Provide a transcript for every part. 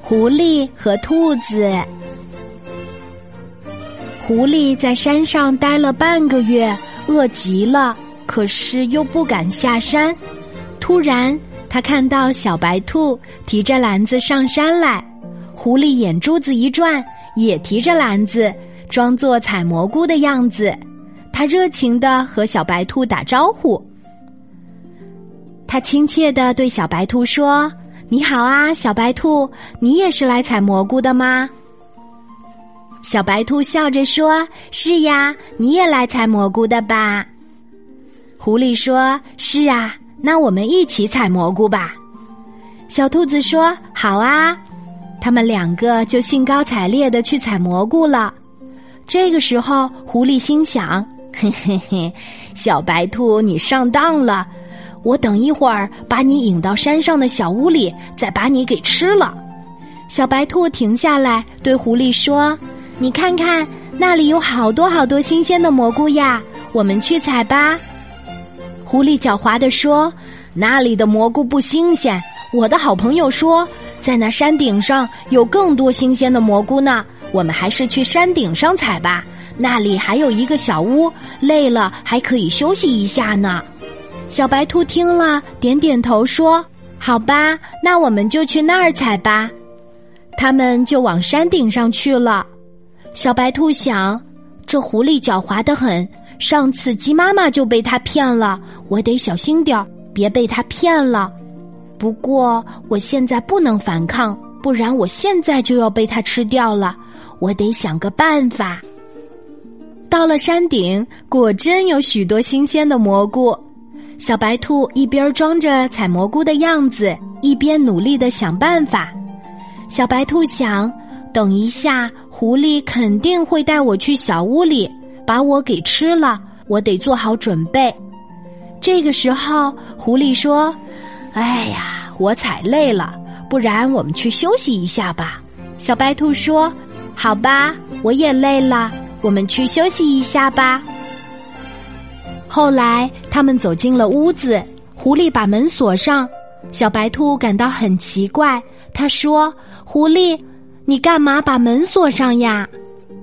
狐狸和兔子。狐狸在山上待了半个月，饿极了，可是又不敢下山。突然，他看到小白兔提着篮子上山来，狐狸眼珠子一转，也提着篮子，装作采蘑菇的样子。他热情的和小白兔打招呼，他亲切的对小白兔说。你好啊，小白兔，你也是来采蘑菇的吗？小白兔笑着说：“是呀，你也来采蘑菇的吧？”狐狸说：“是啊，那我们一起采蘑菇吧。”小兔子说：“好啊。”他们两个就兴高采烈的去采蘑菇了。这个时候，狐狸心想：“ 嘿嘿嘿，小白兔，你上当了。”我等一会儿把你引到山上的小屋里，再把你给吃了。小白兔停下来对狐狸说：“你看看，那里有好多好多新鲜的蘑菇呀，我们去采吧。”狐狸狡猾地说：“那里的蘑菇不新鲜。我的好朋友说，在那山顶上有更多新鲜的蘑菇呢。我们还是去山顶上采吧，那里还有一个小屋，累了还可以休息一下呢。”小白兔听了，点点头说：“好吧，那我们就去那儿采吧。”他们就往山顶上去了。小白兔想：“这狐狸狡猾的很，上次鸡妈妈就被它骗了，我得小心点儿，别被它骗了。不过我现在不能反抗，不然我现在就要被它吃掉了。我得想个办法。”到了山顶，果真有许多新鲜的蘑菇。小白兔一边装着采蘑菇的样子，一边努力的想办法。小白兔想，等一下，狐狸肯定会带我去小屋里，把我给吃了。我得做好准备。这个时候，狐狸说：“哎呀，我采累了，不然我们去休息一下吧。”小白兔说：“好吧，我也累了，我们去休息一下吧。”后来，他们走进了屋子，狐狸把门锁上。小白兔感到很奇怪，他说：“狐狸，你干嘛把门锁上呀？”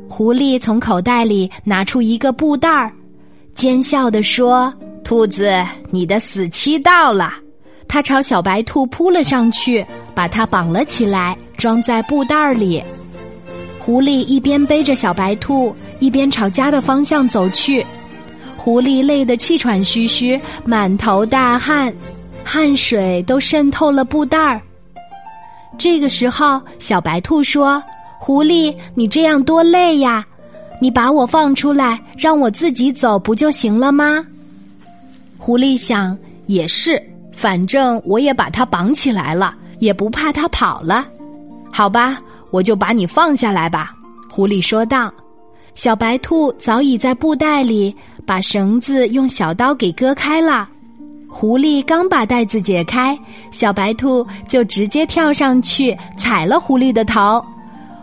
狐狸从口袋里拿出一个布袋儿，奸笑地说：“兔子，你的死期到了。”他朝小白兔扑了上去，把它绑了起来，装在布袋儿里。狐狸一边背着小白兔，一边朝家的方向走去。狐狸累得气喘吁吁，满头大汗，汗水都渗透了布袋儿。这个时候，小白兔说：“狐狸，你这样多累呀！你把我放出来，让我自己走不就行了吗？”狐狸想：“也是，反正我也把它绑起来了，也不怕它跑了。好吧，我就把你放下来吧。”狐狸说道。小白兔早已在布袋里把绳子用小刀给割开了。狐狸刚把袋子解开，小白兔就直接跳上去踩了狐狸的头，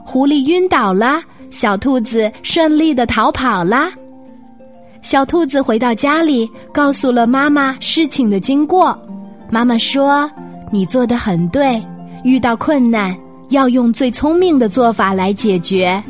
狐狸晕倒了，小兔子顺利的逃跑了。小兔子回到家里，告诉了妈妈事情的经过。妈妈说：“你做的很对，遇到困难要用最聪明的做法来解决。”